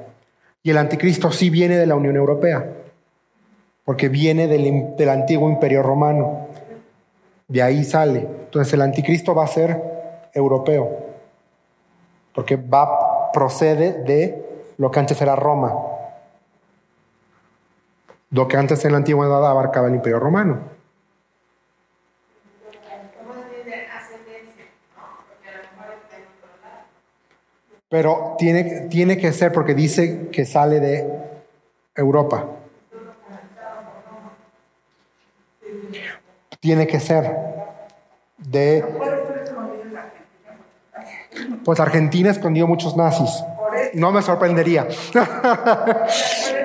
Y el anticristo sí viene de la Unión Europea, porque viene del, del antiguo imperio romano. De ahí sale. Entonces el anticristo va a ser europeo, porque va, procede de lo que antes era Roma. Lo que antes en la antigüedad abarcaba el imperio romano. Pero tiene, tiene que ser porque dice que sale de Europa. Tiene que ser de... puede estar escondido en la Argentina. Pues Argentina escondió muchos nazis. No me sorprendería. [laughs]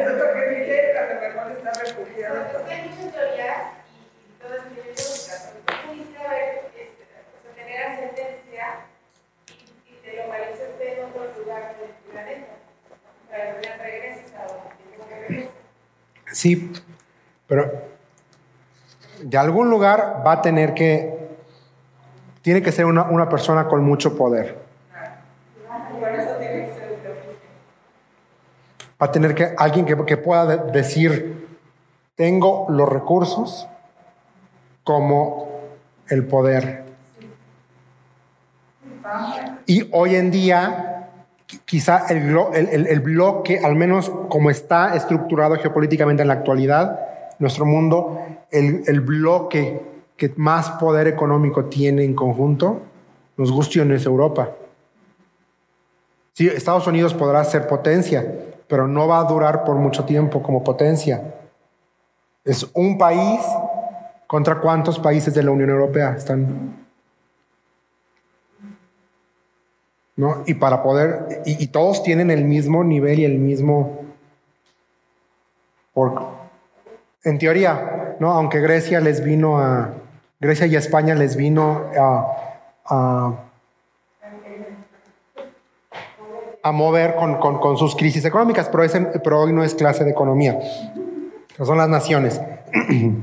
Sí, pero de algún lugar va a tener que, tiene que ser una, una persona con mucho poder. Por eso tiene que ser un Va a tener que alguien que, pueda de- decir, tengo los recursos como el poder. Y hoy en día, qui- quizá el- el bloque, al menos como está estructurado geopolíticamente en la actualidad, nuestro mundo, el, el bloque que más poder económico tiene en conjunto, nos guste o no es Europa. Sí, Estados Unidos podrá ser potencia, pero no va a durar por mucho tiempo como potencia. Es un país contra cuántos países de la Unión Europea están. ¿No? Y para poder, y, todos tienen el mismo nivel y el mismo. Por, en teoría, ¿no? Aunque Grecia les vino a. Grecia y España les vino a a mover con, con- sus crisis económicas, pero, ese- pero hoy no es clase de economía, son las naciones. [clears throat]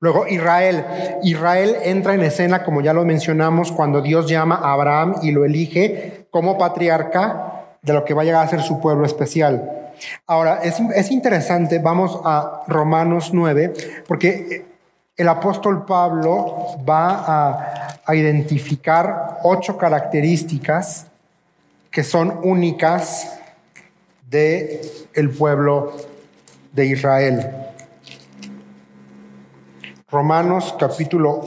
Luego Israel. Israel entra en escena, como ya lo mencionamos, cuando Dios llama a Abraham y lo elige como patriarca de lo que va a llegar a ser su pueblo especial. Ahora, es, es interesante, vamos a Romanos 9, porque el apóstol Pablo va a, a identificar ocho características que son únicas de el pueblo de Israel. Romanos capítulo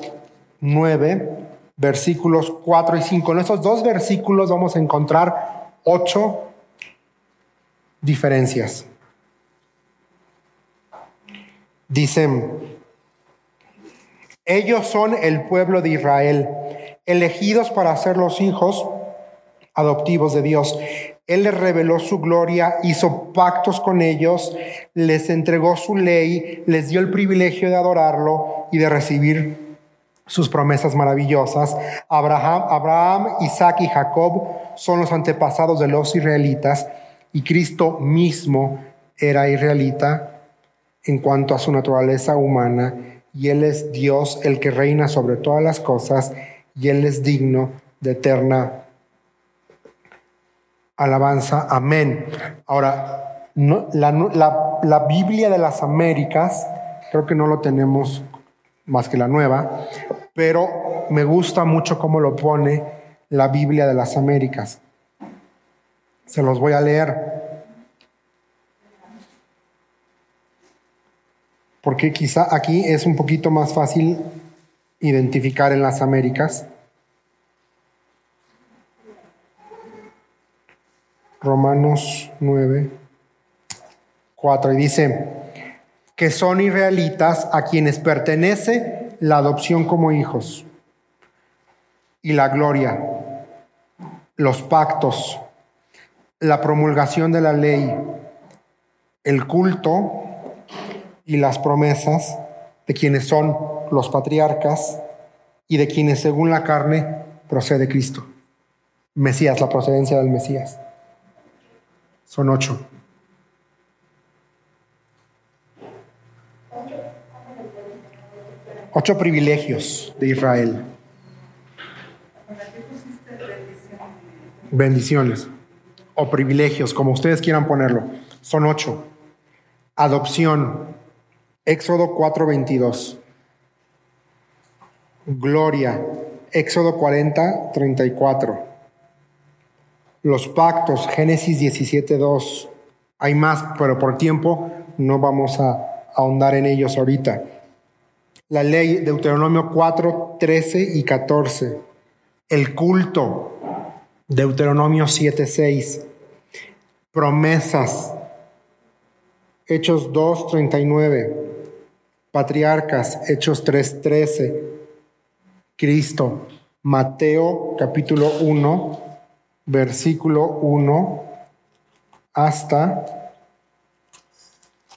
9, versículos 4 y 5. En estos dos versículos vamos a encontrar ocho diferencias. Dicen, ellos son el pueblo de Israel, elegidos para ser los hijos adoptivos de Dios. Él les reveló su gloria, hizo pactos con ellos, les entregó su ley, les dio el privilegio de adorarlo y de recibir sus promesas maravillosas. Abraham, Abraham, Isaac y Jacob son los antepasados de los israelitas y Cristo mismo era israelita en cuanto a su naturaleza humana y Él es Dios el que reina sobre todas las cosas y Él es digno de eterna alabanza. Amén. Ahora, la- la Biblia de las Américas, creo que no lo tenemos más que la nueva, pero me gusta mucho cómo lo pone la Biblia de las Américas. Se los voy a leer. Porque quizá aquí es un poquito más fácil identificar en las Américas. Romanos 9, 4, y dice que son israelitas a quienes pertenece la adopción como hijos y la gloria, los pactos, la promulgación de la ley, el culto y las promesas de quienes son los patriarcas y de quienes según la carne procede Cristo. Mesías, la procedencia del Mesías. Son ocho. Ocho privilegios de Israel. Bendiciones. O privilegios, como ustedes quieran ponerlo. Son ocho. Adopción. Éxodo 4:22. Gloria. Éxodo 40, 34. Los pactos, Génesis 17.2. Hay más, pero por tiempo no vamos a ahondar en ellos ahorita. La ley, Deuteronomio 4, 13 y 14. El culto, Deuteronomio 7, 6. Promesas, Hechos 2, 39. Patriarcas, Hechos 3, 13. Cristo, Mateo capítulo 1, versículo 1 hasta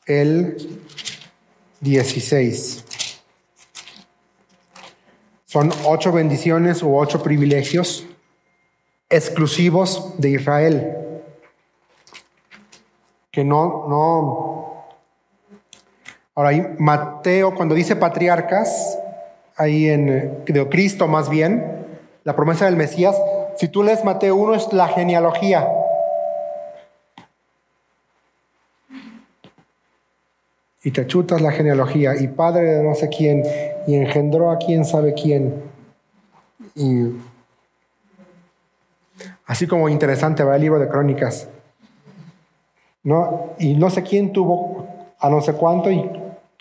el 16. Son ocho bendiciones u ocho privilegios exclusivos de Israel. Que no, no. Ahora, Mateo, cuando dice patriarcas, ahí en de Cristo más bien, la promesa del Mesías, si tú lees Mateo 1 es la genealogía. Y te chutas la genealogía, y padre de no sé quién, y engendró a quién sabe quién. Y así como interesante va el libro de crónicas. ¿No? Y no sé quién tuvo a no sé cuánto, y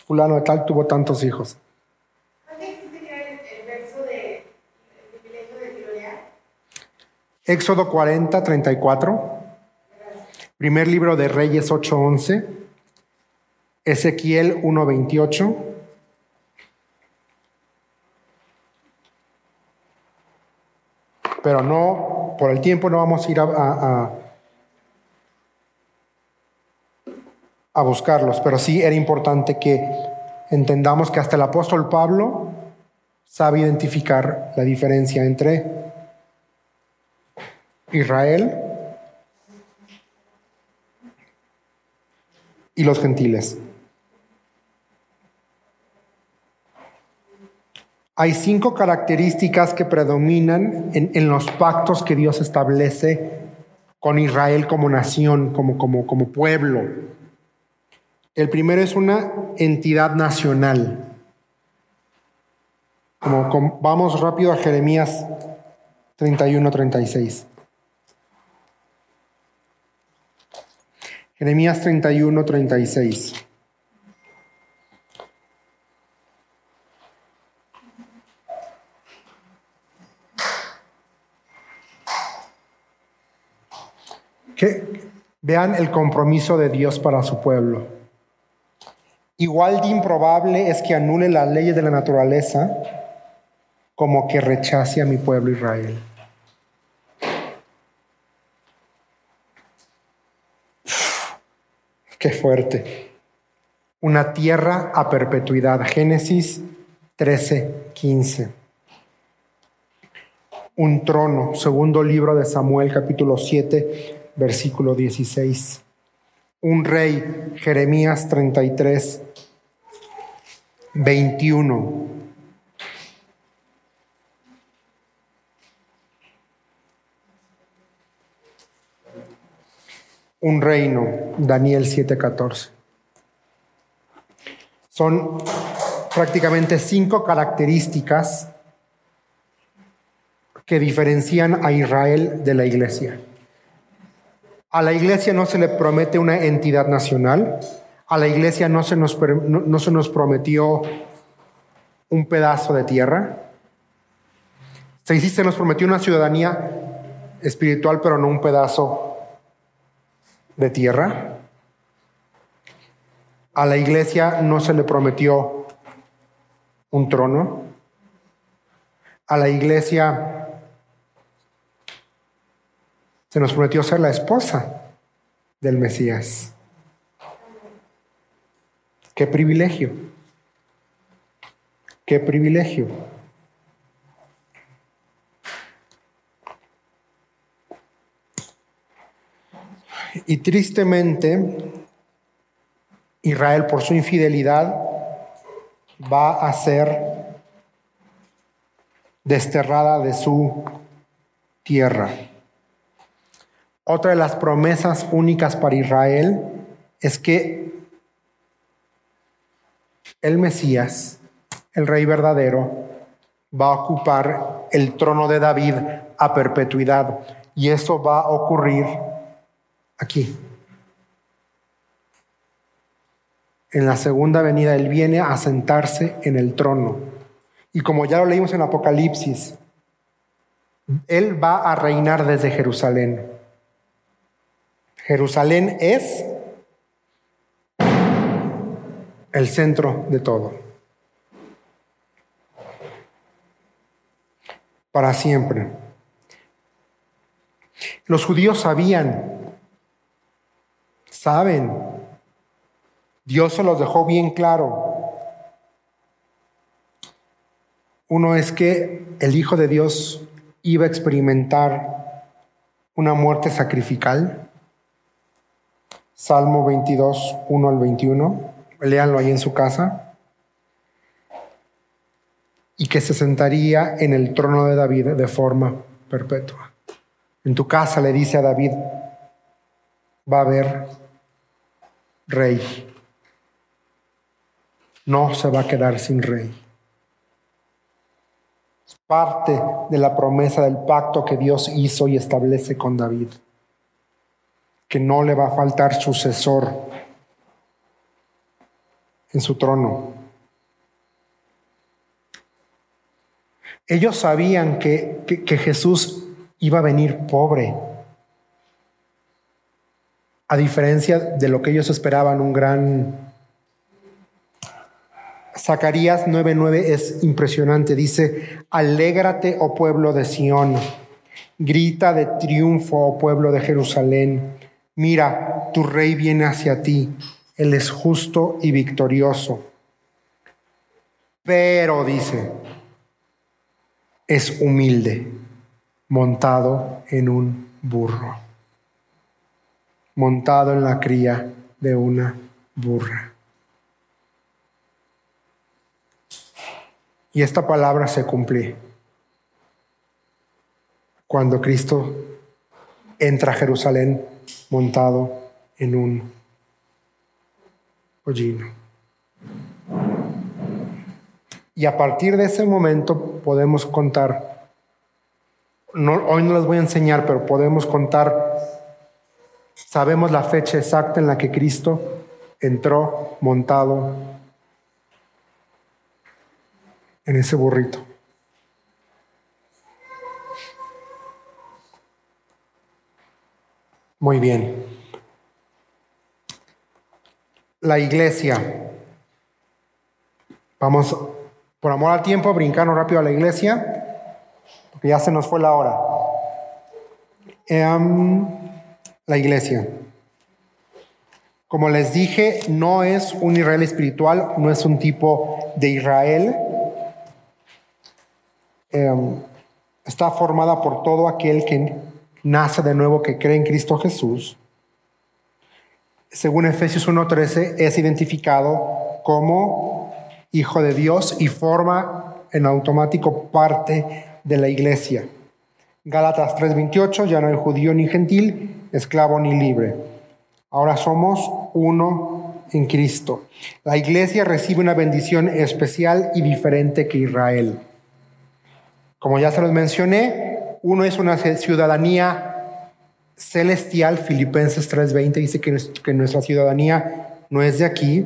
fulano de tal tuvo tantos hijos. Éxodo 40, 34. Primer libro de Reyes 8, 11. Ezequiel 1, 28. Pero no, por el tiempo no vamos a ir a, a, a buscarlos, pero sí era importante que entendamos que hasta el apóstol Pablo sabe identificar la diferencia entre Israel y los gentiles. Hay cinco características que predominan en, los pactos que Dios establece con Israel como nación, como, como, como pueblo. El primero es una entidad nacional. Vamos rápido a Jeremías 31-36. Jeremías 31, 36. Que vean el compromiso de Dios para su pueblo. Igual de improbable es que anule las leyes de la naturaleza como que rechace a mi pueblo Israel. Qué fuerte. Una tierra a perpetuidad. Génesis 13, 15. Un trono. Segundo libro de Samuel, capítulo 7, versículo 16. Un rey. Jeremías 33, 21. Un reino, Daniel 7:14. Son prácticamente cinco características que diferencian a Israel de la iglesia. A la iglesia no se le promete una entidad nacional, a la iglesia no se nos, no, se nos prometió un pedazo de tierra, se, se nos prometió una ciudadanía espiritual, pero no un pedazo de tierra. A la iglesia no se le prometió un trono. A la iglesia se nos prometió ser la esposa del Mesías. Qué privilegio. Qué privilegio. Y tristemente, Israel por su infidelidad va a ser desterrada de su tierra. Otra de las promesas únicas para Israel es que el Mesías, el Rey verdadero, va a ocupar el trono de David a perpetuidad. Y eso va a ocurrir aquí. En la segunda venida Él viene a sentarse en el trono. Y como ya lo leímos en Apocalipsis, Él va a reinar desde Jerusalén. Jerusalén es el centro de todo. Para siempre. Los judíos sabían, saben, Dios se los dejó bien claro. Uno es que el Hijo de Dios iba a experimentar una muerte sacrificial. Salmo 22, 1 al 21. Léanlo ahí en su casa. Y que se sentaría en el trono de David de forma perpetua. En tu casa le dice a David, va a haber rey. No se va a quedar sin rey parte de la promesa del pacto que Dios hizo y establece con David, que no le va a faltar sucesor en su trono. Ellos sabían que, que, Jesús iba a venir pobre, a diferencia de lo que ellos esperaban, un gran Zacarías 9:9 es impresionante. Dice, alégrate, oh pueblo de Sión, grita de triunfo, oh pueblo de Jerusalén. Mira, tu rey viene hacia ti, él es justo y victorioso. Pero, dice, es humilde, montado en un burro, montado en la cría de una burra. Y esta palabra se cumple cuando Cristo entra a Jerusalén montado en un pollino. Y a partir de ese momento podemos contar, hoy no les voy a enseñar, pero podemos contar, sabemos la fecha exacta en la que Cristo entró montado en ese burrito. Muy bien. La iglesia. Vamos, por amor al tiempo, a brincarnos rápido a la iglesia, porque ya se nos fue la hora. Em, la iglesia. Como les dije, no es un Israel espiritual, no es un tipo de Israel, Em, está formada por todo aquel que nace de nuevo, que cree en Cristo Jesús. Según Efesios 1.13, es identificado como hijo de Dios y forma en automático parte de la iglesia. Gálatas 3:28, ya no hay judío ni gentil, esclavo ni libre. Ahora somos uno en Cristo. La iglesia recibe una bendición especial y diferente que Israel. Como ya se los mencioné, uno es una ciudadanía celestial, Filipenses 3:20 dice que, nuestra ciudadanía no es de aquí.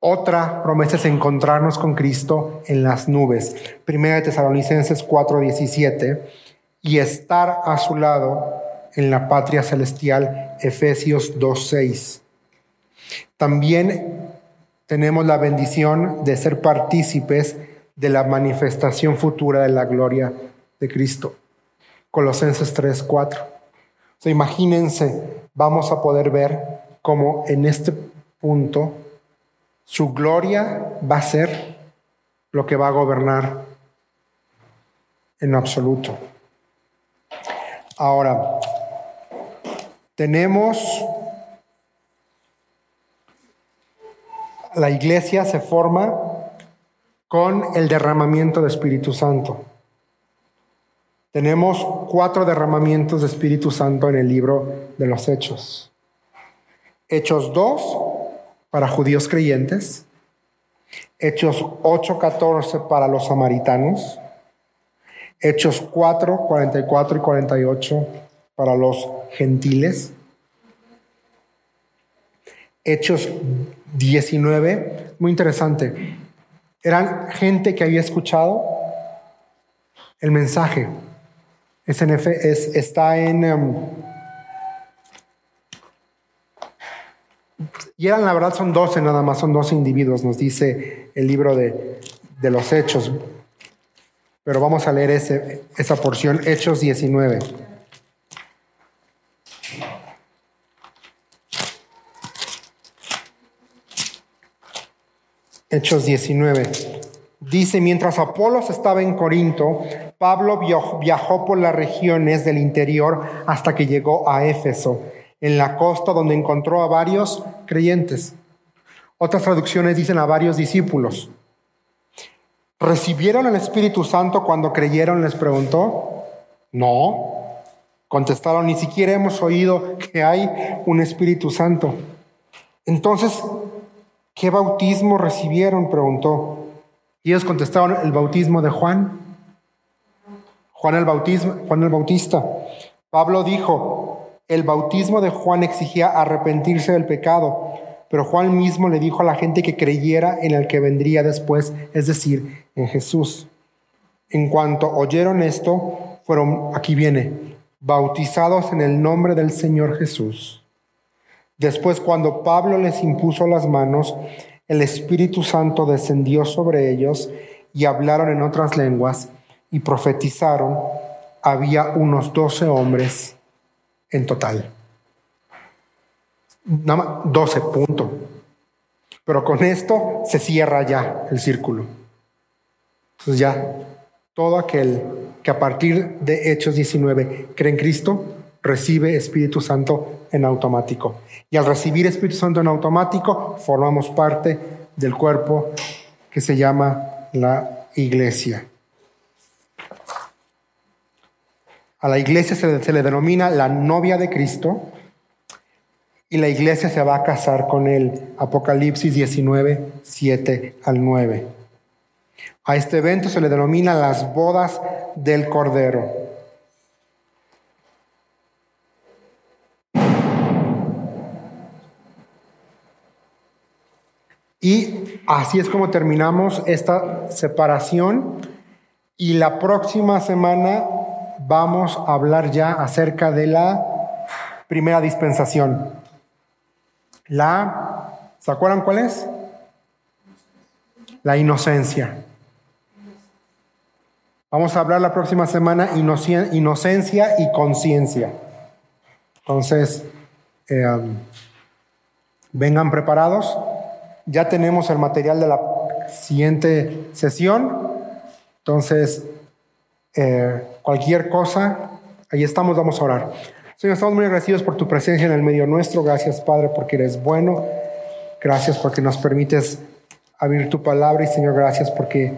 Otra promesa es encontrarnos con Cristo en las nubes. Primera de Tesalonicenses 4:17 y estar a su lado en la patria celestial, Efesios 2:6. También tenemos la bendición de ser partícipes de la manifestación futura de la gloria de Cristo. Colosenses 3, 4. O imagínense, vamos a poder ver cómo en este punto su gloria va a ser lo que va a gobernar en absoluto. Ahora, tenemos la iglesia se forma con el derramamiento de Espíritu Santo. Tenemos cuatro derramamientos de Espíritu Santo en el libro de los Hechos. Hechos 2 para judíos creyentes. Hechos 8.14 para los samaritanos. Hechos 4, 44 y 48 para los gentiles. Hechos 19, muy interesante. Eran gente que había escuchado el mensaje. Es es, está en... Em, y eran, la verdad, son 12 nada más, son 12 individuos, nos dice el libro de, de los Hechos. Pero vamos a leer ese, esa porción, Hechos 19. Hechos 19. Dice, mientras Apolos estaba en Corinto, Pablo viajó por las regiones del interior hasta que llegó a Éfeso, en la costa donde encontró a varios creyentes. Otras traducciones dicen a varios discípulos. ¿Recibieron el Espíritu Santo cuando creyeron? Les preguntó. No. Contestaron, ni siquiera hemos oído que hay un Espíritu Santo. Entonces, ¿qué bautismo recibieron? Preguntó. Y ellos contestaron, el bautismo de Juan. Juan el, bautismo, Juan el Bautista. Pablo dijo, el bautismo de Juan exigía arrepentirse del pecado pero Juan mismo le dijo a la gente que creyera en el que vendría después, es decir, en Jesús. En cuanto oyeron esto, fueron, aquí viene, bautizados en el nombre del Señor Jesús. Después, cuando Pablo les impuso las manos, el Espíritu Santo descendió sobre ellos y hablaron en otras lenguas y profetizaron. Había unos doce hombres en total. Nada más 12 puntos. Pero con esto se cierra ya el círculo. Entonces ya todo aquel que a partir de Hechos 19 cree en Cristo, recibe Espíritu Santo en automático. Y al recibir Espíritu Santo en automático, formamos parte del cuerpo que se llama la iglesia. A la iglesia se le, denomina la novia de Cristo y la iglesia se va a casar con él. Apocalipsis 19, 7 al 9. A este evento se le denomina las bodas del Cordero. Y así es como terminamos esta separación. Y la próxima semana vamos a hablar ya acerca de la primera dispensación. La, ¿se acuerdan cuál es? La inocencia. Vamos a hablar la próxima semana inocencia y conciencia. Entonces, eh, um, vengan preparados. Ya tenemos el material de la siguiente sesión. Entonces, eh, cualquier cosa, ahí estamos, vamos a orar. Señor, estamos muy agradecidos por tu presencia en el medio nuestro. Gracias, Padre, porque eres bueno. Gracias porque nos permites abrir tu palabra y, Señor, gracias porque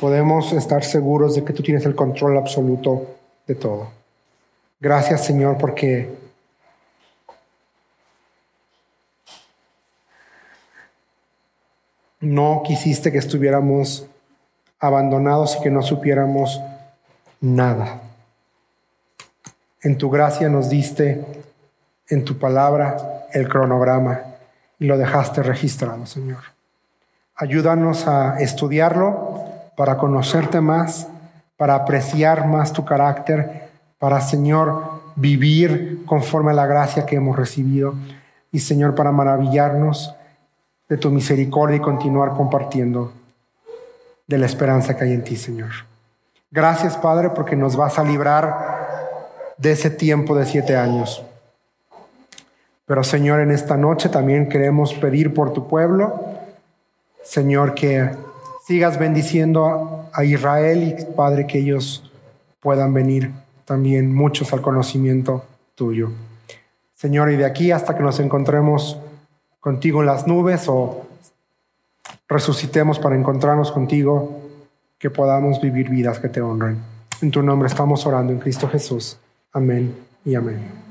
podemos estar seguros de que tú tienes el control absoluto de todo. Gracias, Señor, porque no quisiste que estuviéramos abandonados y que no supiéramos nada. En tu gracia nos diste en tu palabra el cronograma y lo dejaste registrado, Señor. Ayúdanos a estudiarlo para conocerte más, para apreciar más tu carácter, para, Señor, vivir conforme a la gracia que hemos recibido y, Señor, para maravillarnos de tu misericordia y continuar compartiendo de la esperanza que hay en ti, Señor. Gracias, Padre, porque nos vas a librar de ese tiempo de siete años. Pero Señor, en esta noche también queremos pedir por tu pueblo, Señor, que sigas bendiciendo a Israel y Padre, que ellos puedan venir también muchos al conocimiento tuyo. Señor, y de aquí hasta que nos encontremos contigo en las nubes o resucitemos para encontrarnos contigo, que podamos vivir vidas que te honren. En tu nombre estamos orando en Cristo Jesús. Amén y amén.